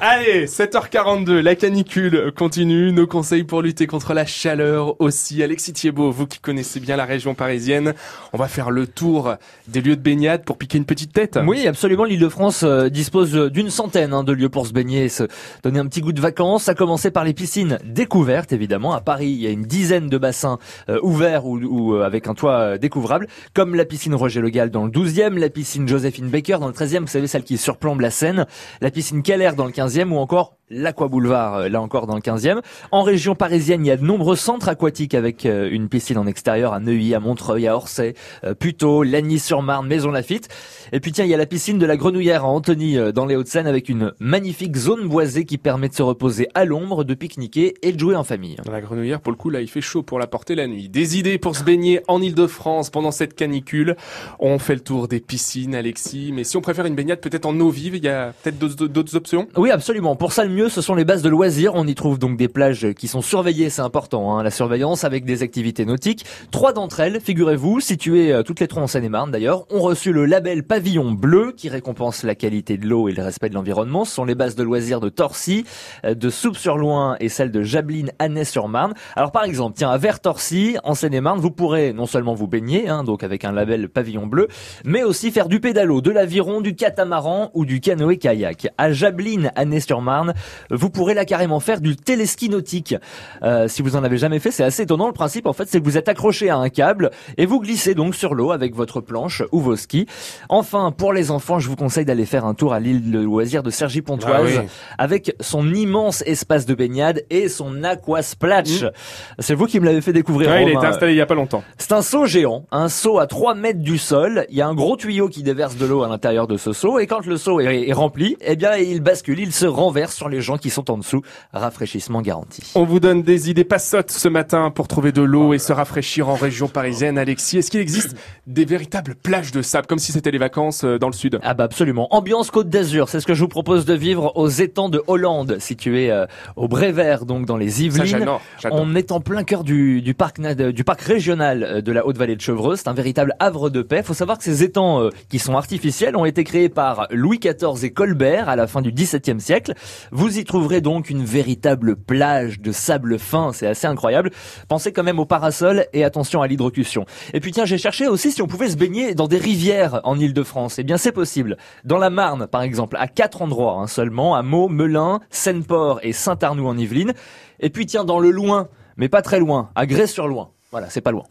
Allez, 7h42, la canicule continue. Nos conseils pour lutter contre la chaleur aussi. Alexis Thiebaud, vous qui connaissez bien la région parisienne, on va faire le tour des lieux de baignade pour piquer une petite tête. Oui, absolument. L'Île-de-France euh, dispose d'une centaine hein, de lieux pour se baigner et se donner un petit goût de vacances. À commencer par les piscines découvertes, évidemment. À Paris, il y a une dizaine de bassins euh, ouverts ou, euh, avec un toit découvrable, comme la piscine Roger Le Gall dans le 12e, la piscine Joséphine Baker dans le 13e, vous savez, celle qui surplombe la Seine, la piscine Keller dans le 15e ou encore l'Aqua Boulevard, euh, là encore dans le 15e. En région parisienne, il y a de nombreux centres aquatiques avec euh, une piscine en extérieur à Neuilly, à Montreuil, à Orsay, euh, Puteaux, Lagny-sur-Marne, Maison Lafitte. Et puis tiens, il y a la piscine de la Grenouillère à Antony dans les Hauts-de-Seine avec une magnifique zone boisée qui permet de se reposer à l'ombre, de pique-niquer et de jouer en famille. la Grenouillère, pour le coup, là, il fait chaud pour la porter la nuit. Des idées pour se baigner en Ile-de-France pendant cette canicule. On fait le tour des piscines, Alexis. Mais si on préfère une baignade peut-être en eau vive, il y a peut-être d'autres options? Oui, absolument. Pour ça, le mieux, ce sont les bases de loisirs. On y trouve donc des plages qui sont surveillées, c'est important, hein, la surveillance avec des activités nautiques. Trois d'entre elles, figurez-vous, situées euh, toutes les trois en Seine-et-Marne d'ailleurs, ont reçu le label Pavillon Bleu qui récompense la qualité de l'eau et le respect de l'environnement. Ce sont les bases de loisirs de Torcy, euh, de Soupe-sur-Loing et celle de Jablin Annay-sur-Marne. Alors par exemple, tiens, à Vers-Torcy, en Seine-et-Marne, vous pourrez non seulement vous baigner, hein, donc avec un label Pavillon Bleu, mais aussi faire du pédalo, de l'aviron, du catamaran ou du canoë-kayak. À Jablin Annay-sur-Marne, vous pourrez là carrément faire du téléski nautique. Euh, si vous en avez jamais fait, c'est assez étonnant. Le principe, en fait, c'est que vous êtes accroché à un câble et vous glissez donc sur l'eau avec votre planche ou vos skis. Enfin, pour les enfants, je vous conseille d'aller faire un tour à l'île de loisirs de Sergi Pontoise ah avec son immense espace de baignade et son aqua splash. Mmh. C'est vous qui me l'avez fait découvrir. il a été installé il y a pas longtemps. C'est un seau géant, un seau à 3 mètres du sol. Il y a un gros tuyau qui déverse de l'eau à l'intérieur de ce seau et quand le seau est, est rempli, eh bien, il bascule, il se renverse sur les gens qui sont en dessous. Rafraîchissement garanti. On vous donne des idées passotes ce matin pour trouver de l'eau et se rafraîchir en région parisienne. Alexis, est-ce qu'il existe des véritables plages de sable, comme si c'était les vacances euh, dans le sud? Ah bah absolument. Ambiance Côte d'Azur, c'est ce que je vous propose de vivre aux étangs de Hollande, situés euh, au Brévert, donc dans les Yvelines. On est en plein cœur du, du, parc, du parc régional euh, de la Haute-Vallée de Chevreuse. C'est un véritable havre de paix. Il faut savoir que ces étangs, qui sont artificiels, ont été créés par Louis XIV et Colbert à la fin du XVIIe siècle. Vous y trouverez donc une véritable plage de sable fin, c'est assez incroyable. Pensez quand même au parasol et attention à l'hydrocution. Et puis tiens, j'ai cherché aussi si on pouvait se baigner dans des rivières en Ile-de-France. Eh bien, c'est possible. Dans la Marne, par exemple, à quatre endroits hein, seulement, à Meaux, Melun, Seine-Port et Saint-Arnoux en Yvelines. Et puis tiens, dans le loin, mais pas très loin, à Grès-sur-Loing. Voilà, c'est pas loin.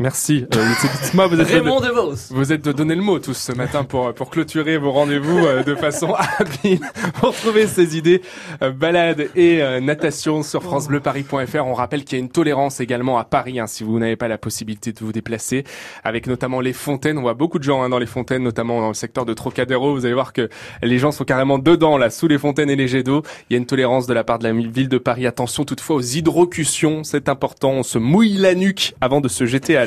Merci. Euh, vous êtes Raymond DeVos. Vous êtes donné le mot tous ce matin pour pour clôturer vos rendez-vous euh, de façon habile pour trouver ces idées euh, balade et euh, natation sur francebleuparis.fr. On rappelle qu'il y a une tolérance également à Paris hein, si vous n'avez pas la possibilité de vous déplacer avec notamment les fontaines. On voit beaucoup de gens hein, dans les fontaines, notamment dans le secteur de Trocadéro. Vous allez voir que les gens sont carrément dedans là, sous les fontaines et les jets d'eau. Il y a une tolérance de la part de la ville de Paris. Attention toutefois aux hydrocutions, c'est important. On se mouille la nuque avant de se jeter à